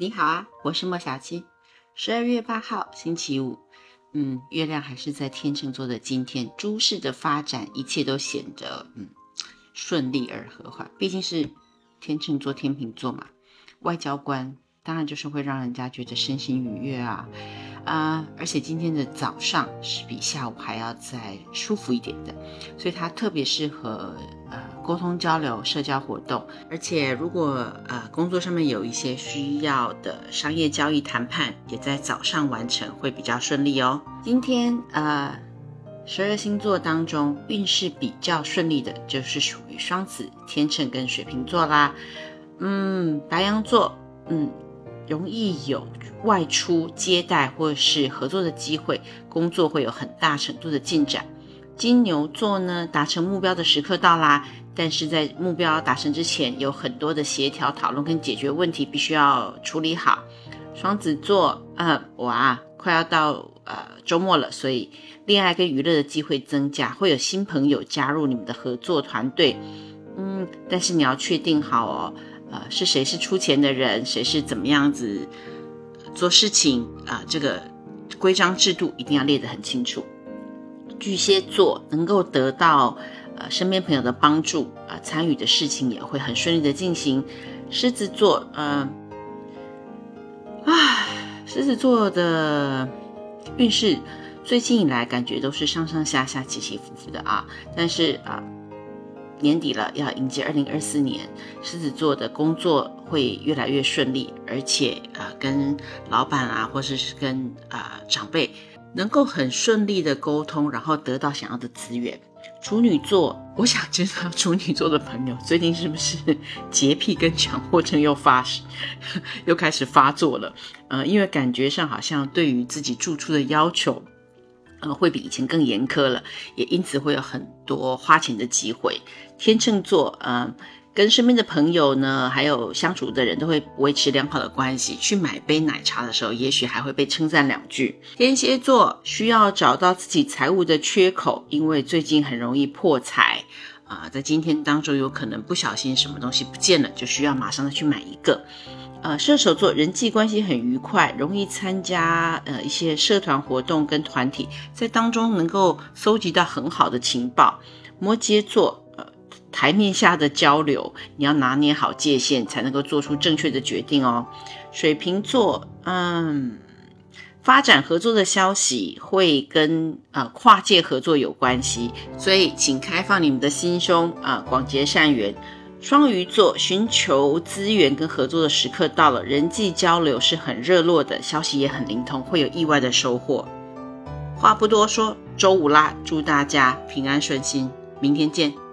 你好啊，我是莫小七。十二月八号，星期五。嗯，月亮还是在天秤座的今天，诸事的发展，一切都显得嗯顺利而和缓。毕竟是天秤座、天秤座嘛，外交官当然就是会让人家觉得身心愉悦啊啊！而且今天的早上是比下午还要再舒服一点的，所以它特别适合呃沟通交流、社交活动。而且如果呃工作上面有一些需要的商业交易谈判，也在早上完成，会比较顺利哦。今天呃十二星座当中运势比较顺利的，就是属于双子、天秤跟水瓶座啦。嗯，白羊座嗯。容易有外出接待或是合作的机会，工作会有很大程度的进展。金牛座呢，达成目标的时刻到啦，但是在目标达成之前，有很多的协调讨论跟解决问题必须要处理好。双子座，呃，哇，快要到呃周末了，所以恋爱跟娱乐的机会增加，会有新朋友加入你们的合作团队。嗯，但是你要确定好哦。呃，是谁是出钱的人？谁是怎么样子做事情啊？这个规章制度一定要列得很清楚。巨蟹座能够得到呃身边朋友的帮助啊，参与的事情也会很顺利的进行。狮子座，嗯，啊，狮子座的运势最近以来感觉都是上上下下起起伏伏的啊，但是啊。年底了，要迎接二零二四年，狮子座的工作会越来越顺利，而且呃，跟老板啊，或者是跟啊长辈，能够很顺利的沟通，然后得到想要的资源。处女座，我想知道处女座的朋友最近是不是 洁癖跟强迫症又发 又开始发作了？呃，因为感觉上好像对于自己住处的要求。呃，会比以前更严苛了，也因此会有很多花钱的机会。天秤座，嗯，跟身边的朋友呢，还有相处的人都会维持良好的关系。去买杯奶茶的时候，也许还会被称赞两句。天蝎座需要找到自己财务的缺口，因为最近很容易破财啊，在今天当中有可能不小心什么东西不见了，就需要马上的去买一个。呃，射手座人际关系很愉快，容易参加呃一些社团活动跟团体，在当中能够搜集到很好的情报。摩羯座台面下的交流，你要拿捏好界限，才能够做出正确的决定哦。水瓶座嗯，发展合作的消息会跟呃跨界合作有关系，所以请开放你们的心胸啊，广结善缘。双鱼座寻求资源跟合作的时刻到了，人际交流是很热络的，消息也很灵通，会有意外的收获。话不多说，周五啦，祝大家平安顺心，明天见。